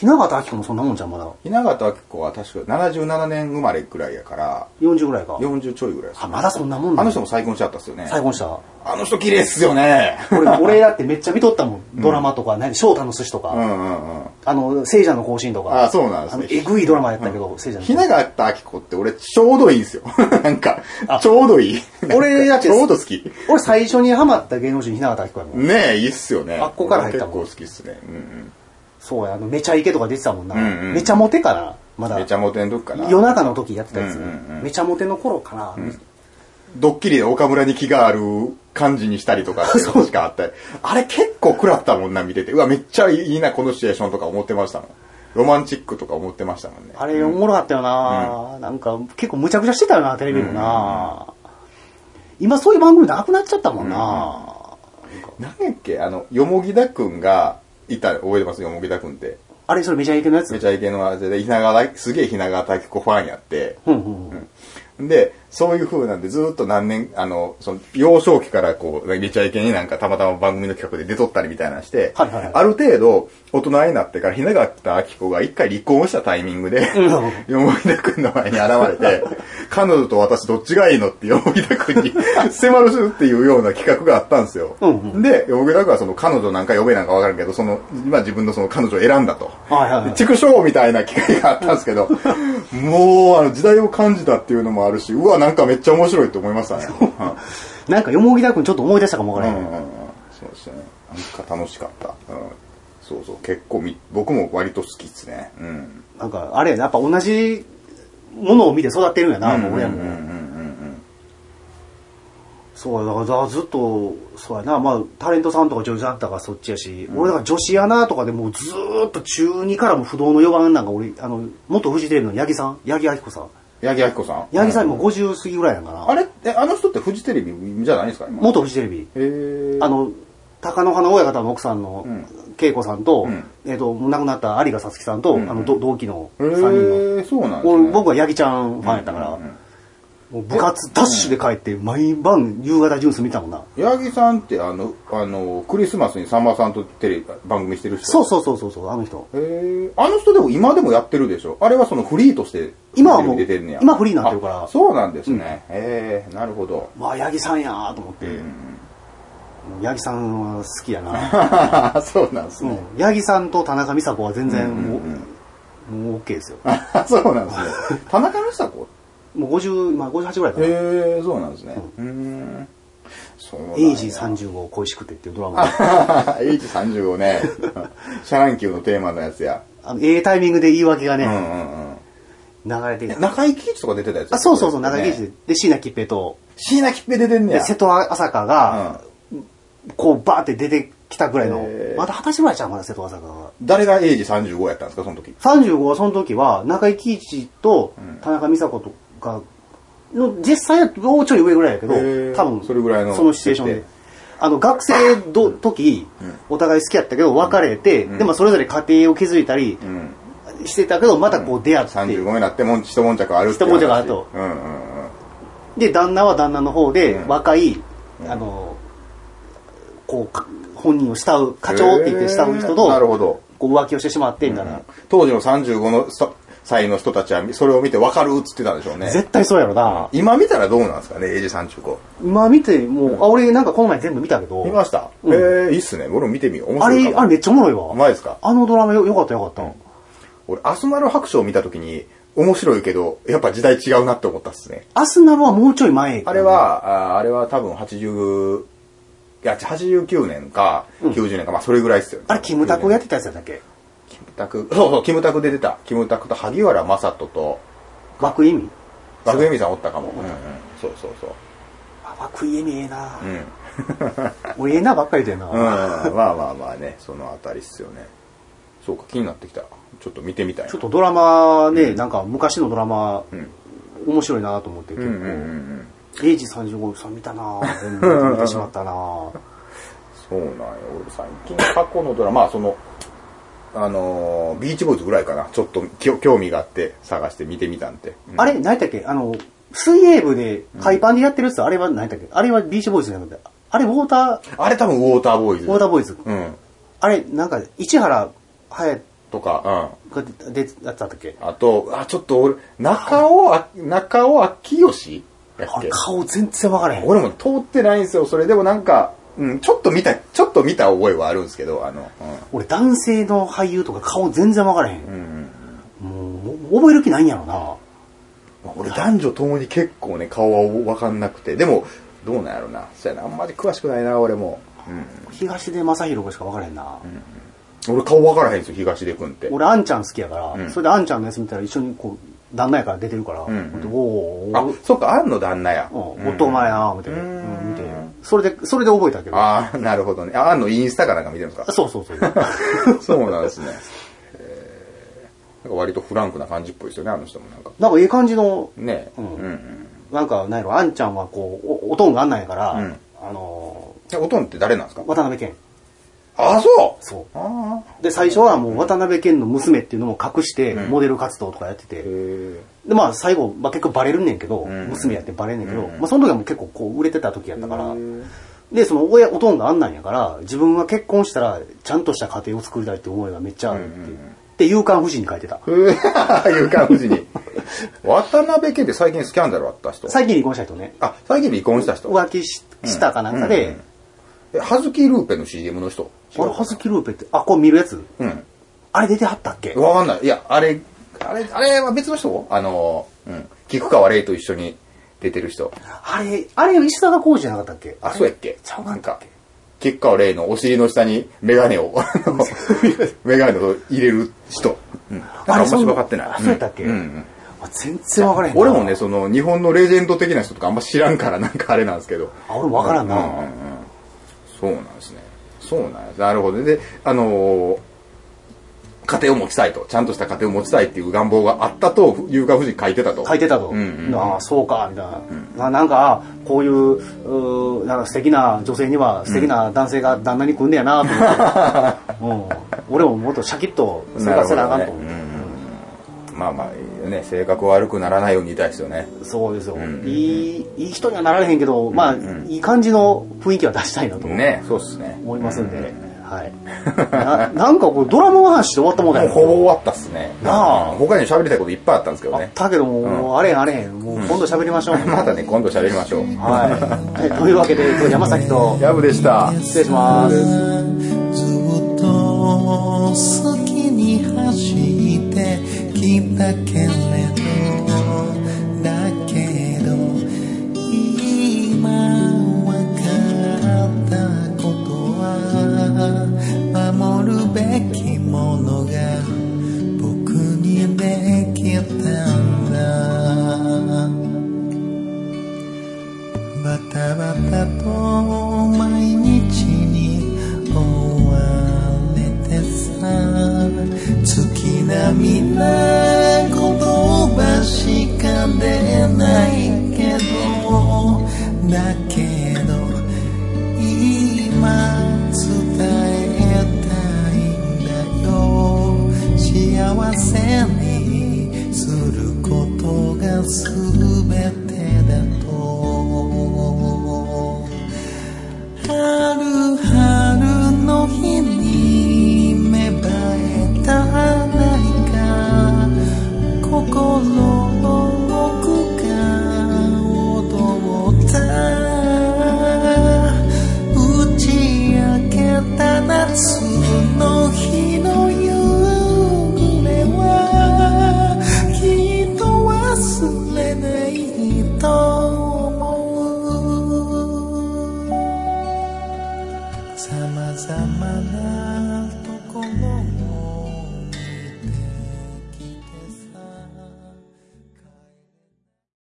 雛形明子もそんなもんじゃん、まだ。雛形明子は確か77年生まれくらいやから、40ぐらいか。40ちょいぐらいですあ、まだそんなもんなんあの人も再婚しちゃったっすよね。再婚した。あの人綺麗っすよね。俺、俺だってめっちゃ見とったもん。ドラマとか、何、翔太の寿司とか、うんうんうん。あの、聖者の行進とか。あそうなんですねえぐいドラマやったけど、聖者の雛形明子って俺ちょうどいいんですよ。なんか、ちょうどいい。俺だってちょうど好き。俺最初にハマった芸能人、雛形明子やもん。ねえ、いいっすよね。あっこから入ったもん結構好きっすね。うんそうや、あの、めちゃイケとか出てたもんな。うんうんめちゃモテかなまだうん。め。ちゃモテん時かな。夜中の時やってたやつ、うんうんうんめちゃモテの頃かな、ドッキリで岡村に気がある感じにしたりとかっていうのしかあったり。あれ結構食らったもんな、見てて。うわ、めっちゃいいな、このシチュエーションとか思ってましたもん。ロマンチックとか思ってましたもんね。あれおもろかったよな、なんか結構むちゃくちゃしてたよなテレビもな、今そういう番組なくなっちゃったもんな、何やっけあの、よもぎだくんがいた、覚えてますよもぎだくんって。あれそれめちゃイケのやつ？めちゃイケのあれで、ひながすげえひながたき子ファンやって。うんうんうんで、そういう風なんで、ずっと何年、あの、その、幼少期からこう、めちゃイケになんかたまたま番組の企画で出とったりみたいなのして、はいはいはいある程度、大人になってから、ひながたあき子が一回離婚したタイミングで、よもぎだくんの前に現れて、彼女と私どっちがいいのってよもぎだくんに 迫るっていうような企画があったんですよ。うんで、よもぎだくんはその彼女なんか呼べなんかわからんけど、その、今自分のその彼女を選んだと。はいはいはい畜生みたいな機会があったんですけど、もう、あの、時代を感じたっていうのもあるし、うわ、なんかめっちゃ面白いって思いましたね。なんかよもぎだくんちょっと思い出したかもわからへん、うんうんうん。そうですね。なんか楽しかった。うん、そうそう、結構み、僕も割と好きですね。うん。なんかあれやな。やっぱ同じものを見て育ってるんやな、もう親も、うんうん。うんそうだからずっとそうやな。まあタレントさんとか女優さんとかそっちやし、俺だから女子アナとかでもうずーっと中2からも不動の4番なんか俺あの元フジテレビの八木さん八木亜希子さん八木亜希子さん。八木さんも50過ぎぐらいなんかな、あれ？え、あの人ってフジテレビじゃないですか？今。元フジテレビ。へー。あの貴乃花親方の奥さんのん。恵子さんと,、ん。えっと亡くなった有賀さつきさんと、あのど同期のへ3人の。ーそうなんですね。俺僕は八木ちゃんファンやったから、もう部活ダッシュで帰って毎晩夕方ジュース見たもんな、八木さんってあの、あの、クリスマスにさんまさんとテレビ、番組してる人？そうそうそうそうそうあの人へえ。あの人でも今でもやってるでしょ？あれはそのフリーとして今はもうテレビ出てんねや。今フリーになってるからあそうなんですね。へえ、なるほど。わあ八木さんやーと思って、八木さんは好きやな、そうなんですうんね。八木さんと田中美佐子は全然もう,、もう OK ですよ そうなんですね。田中美佐子？もう50今58ぐらいかなへえ、そうなんですね。うーん。そうなんや「エイジ35恋しくて」っていうドラマで エイジ35ね。シャ乱Q のテーマのやつや。あのええタイミングで言い訳がね、うんうんうん。流れて中井貴一とか出てたやつあそうそうそう中井貴一で。でで椎名桔平と椎名桔平出てんねや。で瀬戸朝香が、こうバーって出てきたぐらいのまだ二十歳ぐらいちゃうまだ瀬戸朝香が誰がエイジ35やったんですか、その時？35はその時は中井貴一と田中美佐子とかの実際はもうちょい上ぐらいやけど多分それぐらいのそのシチュエーションで。あの学生の時お互い好きやったけど別れて、でもそれぞれ家庭を築いたりうん。してたけどまたこう出会って、35になってもん一悶着あるって一悶着あると。うんうんうん。で旦那は旦那の方でうん。若い、あのこうか本人を慕う課長って言って慕う人とほど。こう浮気をしてしまってみたいな、当時の35のさ歳の人たちはそれを見て分かるっつってたんでしょうね。絶対そうやろな今見たらどうなんですかね、エイジ35。今見てもう、あ俺なんかこの前全部見たけど見ました、うんええいいっすね。俺も見てみよう。面あ白いかもれあれめっちゃおもろいわうまいですか？あのドラマよよかったよかった、俺、アスナル白書を見たときに、面白いけど、やっぱ時代違うなって思ったっすね。アスナルはもうちょい前あれは、ああれは多分80、いや、89年か、90年か、まあそれぐらいっすよね。あれキムタクがやってたやつやっけ？タク、そうそう、キムタクで出た。キムタクと萩原正人と、涌井絵美学恵美さんおったかも。うんうん。そうそうそう。あ涌井絵美ええな、うん。俺ええなばっかりだよな、うん、まあまあまあね、そのあたりっすよね。そうか、気になってきた。ちょっと見てみたいな。ちょっとドラマね、なんか昔のドラマ、ん面白いなと思って結構、うんうんうんうん。エイジ35さん見たなぁ見てしまったなぁ そうなんよ。俺最近過去のドラマ、まあその、あのービーチボーイズぐらいかな。ちょっときょ興味があって探して見てみたんて。うんあれ何やったっけ？あの、水泳部で海パンでやってるやつ、あれは何やったっけ？あれはビーチボーイズじゃなくて、あれウォータあれ多分ウォーターボーイズ。ー、ウォーターボーイズ。うん。あれ、なんか、市原隼とか、うん。が出てやってたっけ？あと、あ、ちょっと俺、中尾あ、中尾明義やっ顔全然わからへん。俺も通ってないんですよ。それでもなんか、うん、ちょっと見た、ちょっと見た覚えはあるんですけど、あの、俺男性の俳優とか顔全然わからへん。うん。うんもう、覚える気ないんやろな。まあ俺男女ともに結構ね、顔はわかんなくて。でも、どうなんやろな。そうやな、あんまり詳しくないな、俺も。うん。東出正宏しかわからへんな。俺顔わからへんですよ、東出くんって。俺、あんちゃん好きやから、うんそれであんちゃんのやつ見たら一緒にこう、旦那やから出てるから、んうんおあお、そっか、あんの旦那や。うん、おっとお前な、みたいな、ううんん、見て。それで、それで覚えたけど。ああ、なるほどね。あ、あんのインスタかなんか見てるんですか？そうそうそう。そうなんですね。えーなんか割とフランクな感じっぽいですよね、あの人もなんか。なんかいい感じの、ねうんうんうん。なんか、なんやろ、あんちゃんはこう、おおとんがあんなんやから、うんあのえおとんって誰なんですか？ー、渡辺謙。ああ、そうそ。う。で、最初はもう渡辺謙の娘っていうのも隠して、うんモデル活動とかやってて。で、まあ最後、まあ結構バレるんねんけど、ん娘やってバレんねんけど、うんまあその時はもう結構こう売れてた時やったから、へで、その親、おとんがあんなんやから、自分が結婚したら、ちゃんとした家庭を作りたいって思いがめっちゃあるっていう。で、夕刊夫人に書いてた。え。いう感じに。渡辺謙って最近スキャンダルあった人？最近離婚した人ね、あ、最近離婚した人浮気ししたかなんかで、え、ハズキルーペの CM の人？あれ、ハズキルーペって、あ、これ見るやつ？うん。あれ出てはったっけ？わかんない。いや、あれ、あれ、あれは別の人？あの、うん。菊川玲と一緒に出てる人。あれ、あれ、石坂浩二じゃなかったっけ？あ、そうやっけ？ちゃうなんか、菊川玲のお尻の下にメガネを、あのメガネを入れる人。うん。あれ、あんまし分かってない。あ、そうやったっけ、うんうん。あ全然わからへんな俺もね、その、日本のレジェンド的な人とかあんま知らんから、なんかあれなんですけど。あ、俺もわからんな。うんうんうんそうなんですね。そうなんです。なるほど。で、あのー家庭を持ちたいと。ちゃんとした家庭を持ちたいっていう願望があったと、有価夫人書いてたと。書いてたと。うんうんああ、そうか、みたいな。あなんか、こういう、うーなんか素敵な女性には素敵な男性が旦那に来んねやなと思って。うん。俺ももっとシャキッと生活せなあかんと思って。なるほどねまあまあ、ね、性格悪くならないようにいたいですよね。そうですよ、んいい、いい人にはなられへんけど、まあ、いい感じの雰囲気は出したいなとね、そうっすね。思いますんで、はい。ななんかこれドラマの話で終わったもんだよ。も うほぼ終わったっすね。なあうん他に喋りたいこといっぱいあったんですけどあっね。たけども、もうあれへんあれへん。もう今度喋りましょう。またね、今度喋りましょう。はい。はいというわけで、今日山崎とヤブでした。失礼します。keep the candle.